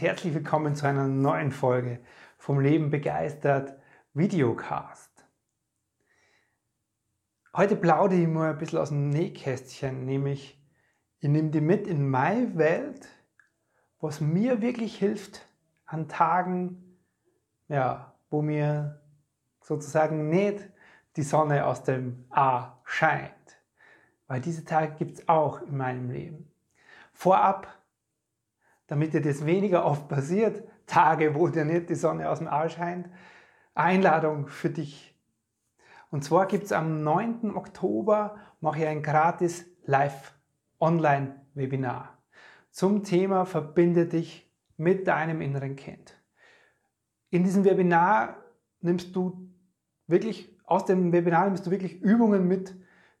herzlich willkommen zu einer neuen Folge vom Leben begeistert Videocast. Heute plaudere ich mal ein bisschen aus dem Nähkästchen, nämlich ich nehme die mit in meine Welt, was mir wirklich hilft an Tagen, ja, wo mir sozusagen nicht die Sonne aus dem A scheint. Weil diese Tage gibt es auch in meinem Leben. Vorab damit dir das weniger oft passiert, Tage, wo dir nicht die Sonne aus dem Arsch scheint, Einladung für dich. Und zwar gibt es am 9. Oktober, mache ich ein gratis Live-Online-Webinar zum Thema Verbinde dich mit deinem inneren Kind. In diesem Webinar nimmst du wirklich, aus dem Webinar nimmst du wirklich Übungen mit,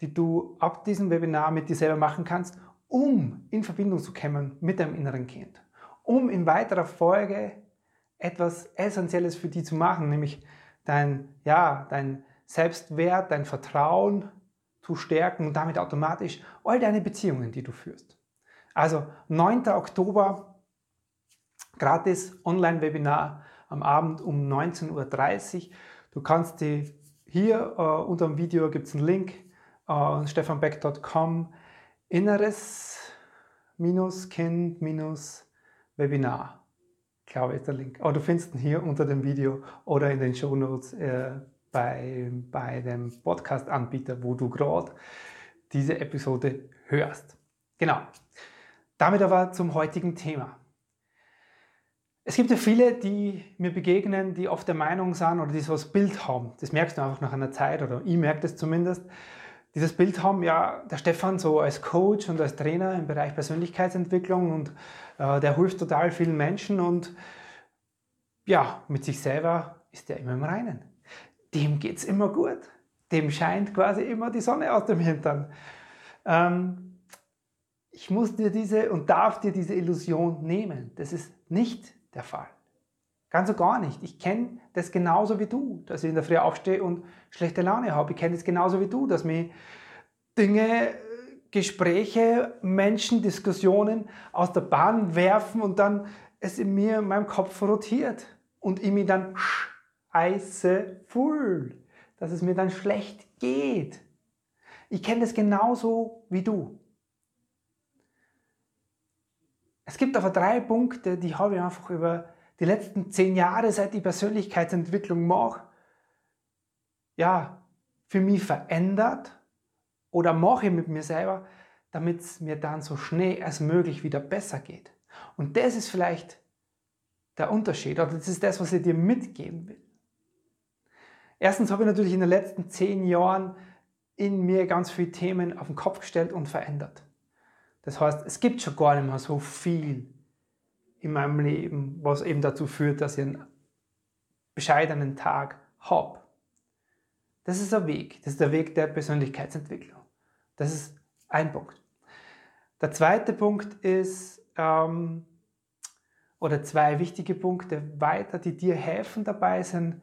die du ab diesem Webinar mit dir selber machen kannst um in Verbindung zu kommen mit deinem inneren Kind, um in weiterer Folge etwas Essentielles für die zu machen, nämlich dein, ja, dein Selbstwert, dein Vertrauen zu stärken und damit automatisch all deine Beziehungen, die du führst. Also 9. Oktober, gratis Online-Webinar am Abend um 19.30 Uhr. Du kannst die hier äh, unter dem Video gibt es einen Link, äh, stefanbeck.com Inneres minus Kind minus Webinar. Ich glaube, ist der Link. Aber du findest ihn hier unter dem Video oder in den Shownotes äh, bei, bei dem Podcast-Anbieter, wo du gerade diese Episode hörst. Genau. Damit aber zum heutigen Thema. Es gibt ja viele, die mir begegnen, die oft der Meinung sind oder die so das Bild haben. Das merkst du einfach nach einer Zeit oder ich merke das zumindest dieses Bild haben, ja, der Stefan so als Coach und als Trainer im Bereich Persönlichkeitsentwicklung und äh, der hilft total vielen Menschen und ja, mit sich selber ist der immer im Reinen. Dem geht es immer gut. Dem scheint quasi immer die Sonne aus dem Hintern. Ähm, ich muss dir diese und darf dir diese Illusion nehmen. Das ist nicht der Fall. Ganz und gar nicht. Ich kenne das genauso wie du, dass ich in der Früh aufstehe und schlechte Laune habe. Ich kenne das genauso wie du, dass mir Dinge, Gespräche, Menschen, Diskussionen aus der Bahn werfen und dann es in mir, in meinem Kopf rotiert und ich mich dann scheiße fühle, dass es mir dann schlecht geht. Ich kenne das genauso wie du. Es gibt aber drei Punkte, die habe ich einfach über die letzten zehn Jahre, seit ich Persönlichkeitsentwicklung mache, ja, für mich verändert oder mache mit mir selber, damit es mir dann so schnell als möglich wieder besser geht. Und das ist vielleicht der Unterschied oder das ist das, was ich dir mitgeben will. Erstens habe ich natürlich in den letzten zehn Jahren in mir ganz viele Themen auf den Kopf gestellt und verändert. Das heißt, es gibt schon gar nicht mehr so viel in meinem Leben, was eben dazu führt, dass ich einen bescheidenen Tag habe. Das ist der Weg. Das ist der Weg der Persönlichkeitsentwicklung. Das ist ein Punkt. Der zweite Punkt ist, ähm, oder zwei wichtige Punkte weiter, die dir helfen dabei sind.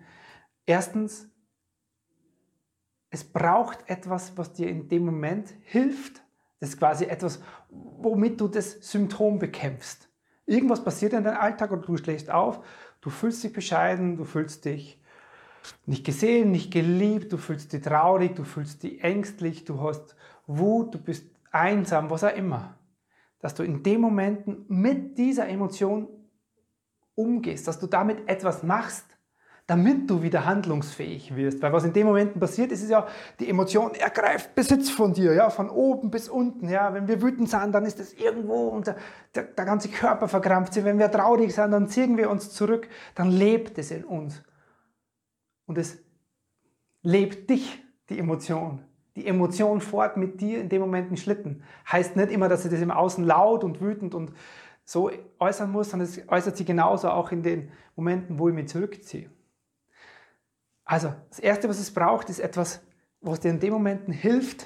Erstens, es braucht etwas, was dir in dem Moment hilft. Das ist quasi etwas, womit du das Symptom bekämpfst. Irgendwas passiert in deinem Alltag und du schläfst auf, du fühlst dich bescheiden, du fühlst dich nicht gesehen, nicht geliebt, du fühlst dich traurig, du fühlst dich ängstlich, du hast Wut, du bist einsam, was auch immer. Dass du in den Momenten mit dieser Emotion umgehst, dass du damit etwas machst, damit du wieder handlungsfähig wirst. Weil was in den Momenten passiert, ist es ja, die Emotion ergreift Besitz von dir, ja, von oben bis unten. Ja. Wenn wir wütend sind, dann ist es irgendwo und der, der, der ganze Körper verkrampft sich. Wenn wir traurig sind, dann ziehen wir uns zurück, dann lebt es in uns. Und es lebt dich, die Emotion. die Emotion fort mit dir in dem Moment einen Schlitten. Heißt nicht immer, dass sie das im Außen laut und wütend und so äußern muss, sondern es äußert sich genauso auch in den Momenten, wo ich mich zurückziehe. Also, das Erste, was es braucht, ist etwas, was dir in den Momenten hilft,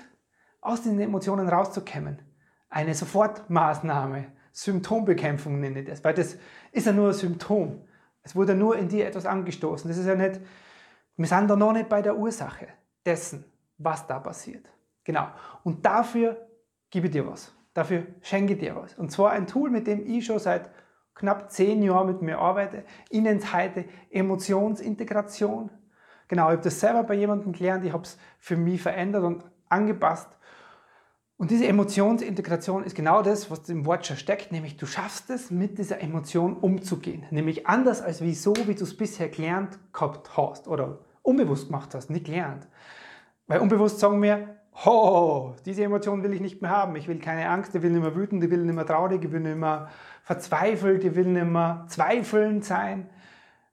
aus den Emotionen rauszukommen. Eine Sofortmaßnahme, Symptombekämpfung nenne ich das, weil das ist ja nur ein Symptom. Es wurde nur in dir etwas angestoßen. Das ist ja nicht, wir sind da noch nicht bei der Ursache dessen, was da passiert. Genau. Und dafür gebe ich dir was. Dafür schenke ich dir was. Und zwar ein Tool, mit dem ich schon seit knapp zehn Jahren mit mir arbeite. Ich nenne es heute Emotionsintegration. Genau, ich habe das selber bei jemandem gelernt. Ich habe es für mich verändert und angepasst. Und diese Emotionsintegration ist genau das, was im Wort schon steckt, nämlich du schaffst es, mit dieser Emotion umzugehen. Nämlich anders als wie so, wie du es bisher gelernt gehabt hast oder unbewusst gemacht hast, nicht gelernt. Weil unbewusst sagen wir, oh, diese Emotion will ich nicht mehr haben. Ich will keine Angst, ich will nicht mehr wütend, ich will nicht mehr traurig, ich will nicht mehr verzweifelt, ich will nicht mehr zweifelnd sein.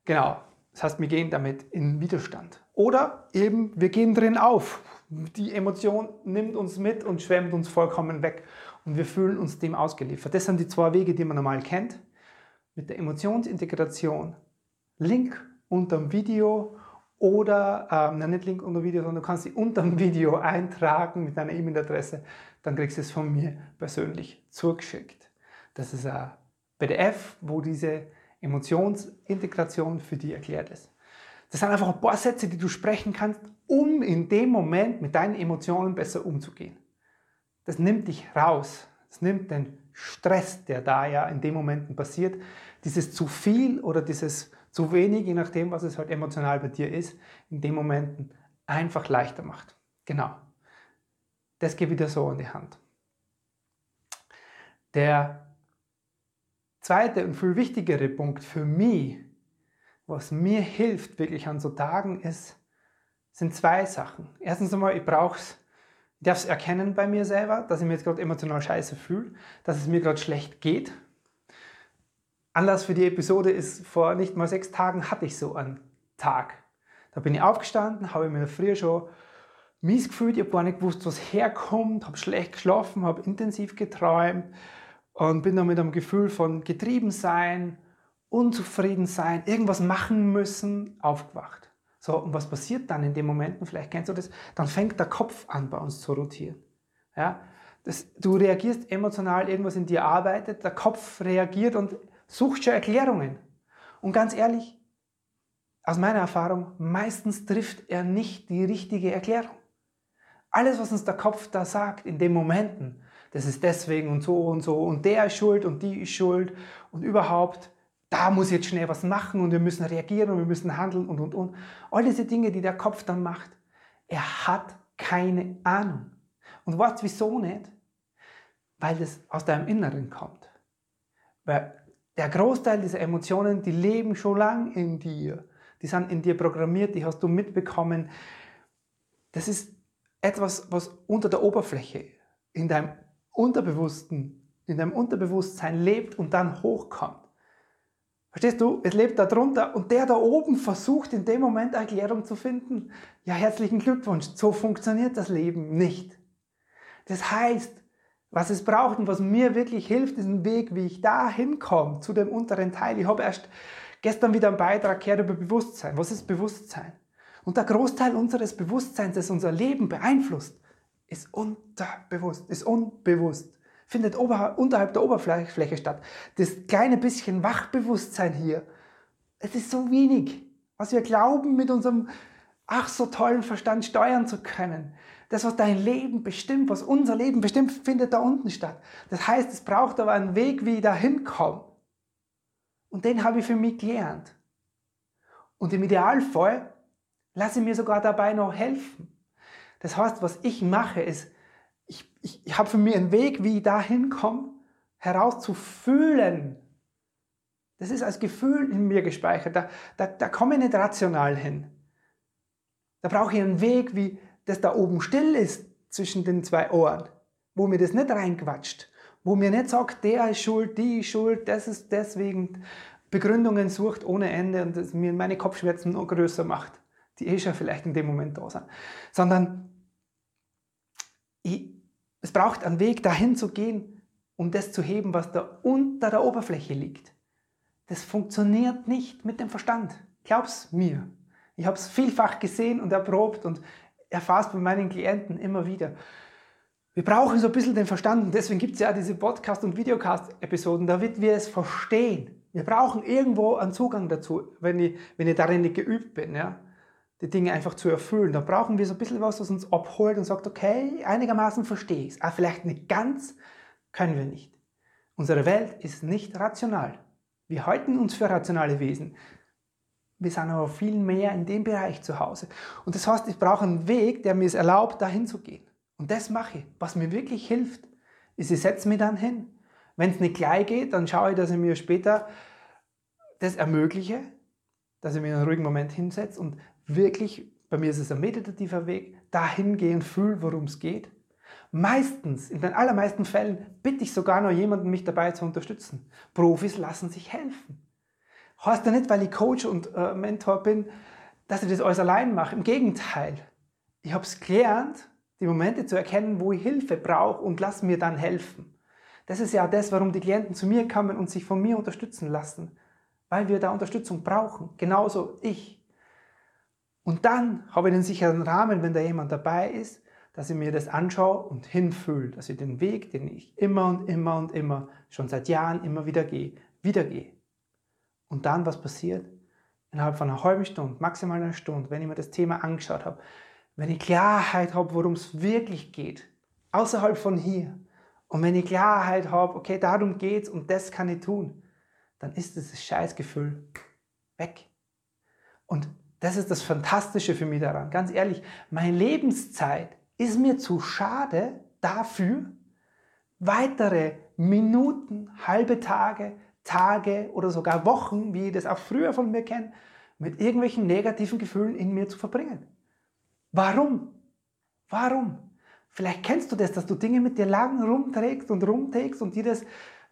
Genau, das heißt, wir gehen damit in Widerstand. Oder eben, wir gehen drin auf. Die Emotion nimmt uns mit und schwemmt uns vollkommen weg. Und wir fühlen uns dem ausgeliefert. Das sind die zwei Wege, die man normal kennt. Mit der Emotionsintegration. Link unter dem Video oder, ähm, nicht Link unter dem Video, sondern du kannst sie unter dem Video eintragen mit deiner E-Mail-Adresse. Dann kriegst du es von mir persönlich zugeschickt. Das ist ein PDF, wo diese Emotionsintegration für dich erklärt ist. Das sind einfach ein paar Sätze, die du sprechen kannst, um in dem Moment mit deinen Emotionen besser umzugehen. Das nimmt dich raus. Das nimmt den Stress, der da ja in den Momenten passiert, dieses zu viel oder dieses zu wenig, je nachdem, was es halt emotional bei dir ist, in den Momenten einfach leichter macht. Genau. Das geht wieder so in die Hand. Der zweite und viel wichtigere Punkt für mich, was mir hilft wirklich an so Tagen, ist, sind zwei Sachen. Erstens einmal, ich brauche es, ich darf es erkennen bei mir selber, dass ich mir jetzt gerade emotional scheiße fühle, dass es mir gerade schlecht geht. Anlass für die Episode ist, vor nicht mal sechs Tagen hatte ich so einen Tag. Da bin ich aufgestanden, habe mir früher schon mies gefühlt, ich habe gar nicht gewusst, was herkommt, habe schlecht geschlafen, habe intensiv geträumt, und bin dann mit einem Gefühl von getrieben sein, unzufrieden sein, irgendwas machen müssen, aufgewacht. So, und was passiert dann in den Momenten? Vielleicht kennst du das. Dann fängt der Kopf an, bei uns zu rotieren. Ja? Das, du reagierst emotional, irgendwas in dir arbeitet, der Kopf reagiert und sucht schon Erklärungen. Und ganz ehrlich, aus meiner Erfahrung, meistens trifft er nicht die richtige Erklärung. Alles, was uns der Kopf da sagt in den Momenten, das ist deswegen und so und so und der ist schuld und die ist schuld und überhaupt, da muss jetzt schnell was machen und wir müssen reagieren und wir müssen handeln und und und. All diese Dinge, die der Kopf dann macht, er hat keine Ahnung. Und weißt wieso nicht? Weil das aus deinem Inneren kommt. Weil der Großteil dieser Emotionen, die leben schon lang in dir. Die sind in dir programmiert, die hast du mitbekommen. Das ist etwas, was unter der Oberfläche in deinem Unterbewussten, in deinem Unterbewusstsein lebt und dann hochkommt. Verstehst du? Es lebt da drunter und der da oben versucht in dem Moment Erklärung zu finden. Ja, herzlichen Glückwunsch. So funktioniert das Leben nicht. Das heißt, was es braucht und was mir wirklich hilft, ist ein Weg, wie ich da hinkomme, zu dem unteren Teil. Ich habe erst gestern wieder einen Beitrag gehört über Bewusstsein. Was ist Bewusstsein? Und der Großteil unseres Bewusstseins, das unser Leben beeinflusst, ist unterbewusst, ist unbewusst, findet unterhalb der Oberfläche statt. Das kleine bisschen Wachbewusstsein hier, es ist so wenig, was wir glauben, mit unserem ach so tollen Verstand steuern zu können. Das, was dein Leben bestimmt, was unser Leben bestimmt, findet da unten statt. Das heißt, es braucht aber einen Weg, wie ich da hinkomme. Und den habe ich für mich gelernt. Und im Idealfall lasse ich mir sogar dabei noch helfen. Das heißt, was ich mache, ist, ich, ich, ich habe für mich einen Weg, wie ich da hinkomme, herauszufühlen. Das ist als Gefühl in mir gespeichert. Da, da, da komme ich nicht rational hin. Da brauche ich einen Weg, wie das da oben still ist zwischen den zwei Ohren, wo mir das nicht reinquatscht, wo mir nicht sagt, der ist schuld, die ist schuld, das ist deswegen Begründungen sucht ohne Ende und das mir meine Kopfschmerzen noch größer macht, die eh schon vielleicht in dem Moment da sind. Sondern es braucht einen Weg, dahin zu gehen, um das zu heben, was da unter der Oberfläche liegt. Das funktioniert nicht mit dem Verstand. Glaub's mir. Ich habe es vielfach gesehen und erprobt und es bei meinen Klienten immer wieder. Wir brauchen so ein bisschen den Verstand und deswegen gibt es ja diese Podcast- und Videocast-Episoden, damit wir es verstehen. Wir brauchen irgendwo einen Zugang dazu, wenn ich, wenn ich darin nicht geübt bin, ja, die Dinge einfach zu erfüllen. Da brauchen wir so ein bisschen was, was uns abholt und sagt, okay, einigermaßen verstehe ich es, aber vielleicht nicht ganz, können wir nicht. Unsere Welt ist nicht rational. Wir halten uns für rationale Wesen. Wir sind aber viel mehr in dem Bereich zu Hause. Und das heißt, ich brauche einen Weg, der mir es erlaubt, dahin zu gehen. Und das mache ich. Was mir wirklich hilft, ist, ich setze mich dann hin. Wenn es nicht gleich geht, dann schaue ich, dass ich mir später das ermögliche, dass ich mir einen ruhigen Moment hinsetze und wirklich, bei mir ist es ein meditativer Weg, dahin gehe und fühle, worum es geht. Meistens, in den allermeisten Fällen, bitte ich sogar noch jemanden, mich dabei zu unterstützen. Profis lassen sich helfen. Heißt ja nicht, weil ich Coach und äh, Mentor bin, dass ich das alles allein mache. Im Gegenteil. Ich habe es gelernt, die Momente zu erkennen, wo ich Hilfe brauche und lass mir dann helfen. Das ist ja das, warum die Klienten zu mir kommen und sich von mir unterstützen lassen. Weil wir da Unterstützung brauchen. Genauso ich. Und dann habe ich den sicheren Rahmen, wenn da jemand dabei ist, dass ich mir das anschaue und hinfühle, dass ich den Weg, den ich immer und immer und immer, schon seit Jahren immer wieder gehe, wieder gehe. Und dann, was passiert? Innerhalb von einer halben Stunde, maximal einer Stunde, wenn ich mir das Thema angeschaut habe, wenn ich Klarheit habe, worum es wirklich geht, außerhalb von hier, und wenn ich Klarheit habe, okay, darum geht's und das kann ich tun, dann ist dieses Scheißgefühl weg. Und das ist das Fantastische für mich daran. Ganz ehrlich, meine Lebenszeit ist mir zu schade dafür, weitere Minuten, halbe Tage, Tage oder sogar Wochen, wie ich das auch früher von mir kenne, mit irgendwelchen negativen Gefühlen in mir zu verbringen. Warum? Warum? Vielleicht kennst du das, dass du Dinge mit dir lang rumträgst und rumträgst und dir das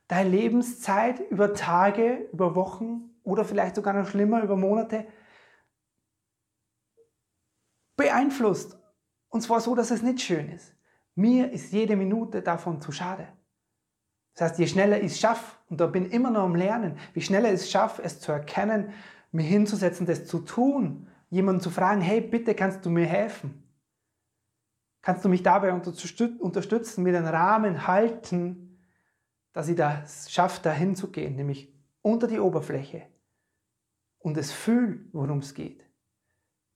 deine Lebenszeit über Tage, über Wochen oder vielleicht sogar noch schlimmer über Monate beeinflusst. Und zwar so, dass es nicht schön ist. Mir ist jede Minute davon zu schade. Das heißt, je schneller ich es schaffe, und da bin ich immer noch am Lernen, wie schneller ich es schaffe, es zu erkennen, mir hinzusetzen, das zu tun, jemanden zu fragen, hey, bitte kannst du mir helfen? Kannst du mich dabei unterstützen, mir den Rahmen halten, dass ich das schaffe, da hinzugehen, nämlich unter die Oberfläche und es fühle, worum es geht.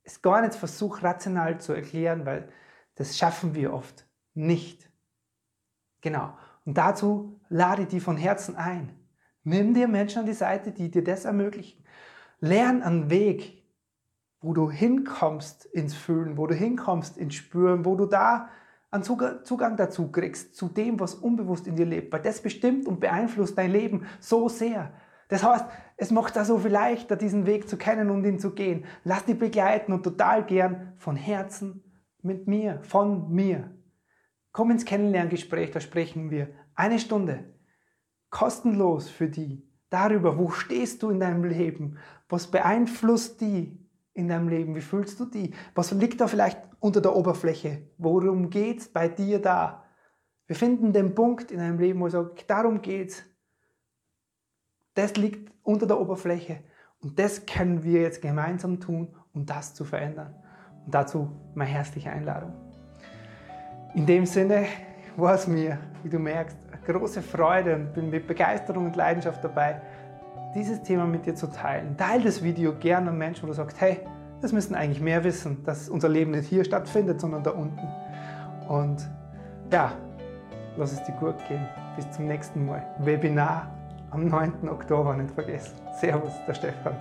Es gar nicht versuche, rational zu erklären, weil das schaffen wir oft nicht. Genau. Und dazu lade ich dich von Herzen ein. Nimm dir Menschen an die Seite, die dir das ermöglichen. Lern einen Weg, wo du hinkommst ins Fühlen, wo du hinkommst ins Spüren, wo du da einen Zugang dazu kriegst, zu dem, was unbewusst in dir lebt. Weil das bestimmt und beeinflusst dein Leben so sehr. Das heißt, es macht da so viel leichter, diesen Weg zu kennen und ihn zu gehen. Lass dich begleiten und total gern von Herzen mit mir, von mir. Komm ins Kennenlerngespräch, da sprechen wir eine Stunde kostenlos für die darüber, wo stehst du in deinem Leben, was beeinflusst die in deinem Leben, wie fühlst du die, was liegt da vielleicht unter der Oberfläche, worum geht es bei dir da. Wir finden den Punkt in deinem Leben, wo sage, darum geht's. Das liegt unter der Oberfläche und das können wir jetzt gemeinsam tun, um das zu verändern. Und dazu meine herzliche Einladung. In dem Sinne war es mir, wie du merkst, eine große Freude und bin mit Begeisterung und Leidenschaft dabei, dieses Thema mit dir zu teilen. Teil das Video gerne an Menschen, wo du sagst, hey, das müssen eigentlich mehr wissen, dass unser Leben nicht hier stattfindet, sondern da unten. Und ja, lass es dir gut gehen. Bis zum nächsten Mal. Webinar am 9. Oktober, nicht vergessen. Servus, der Stefan.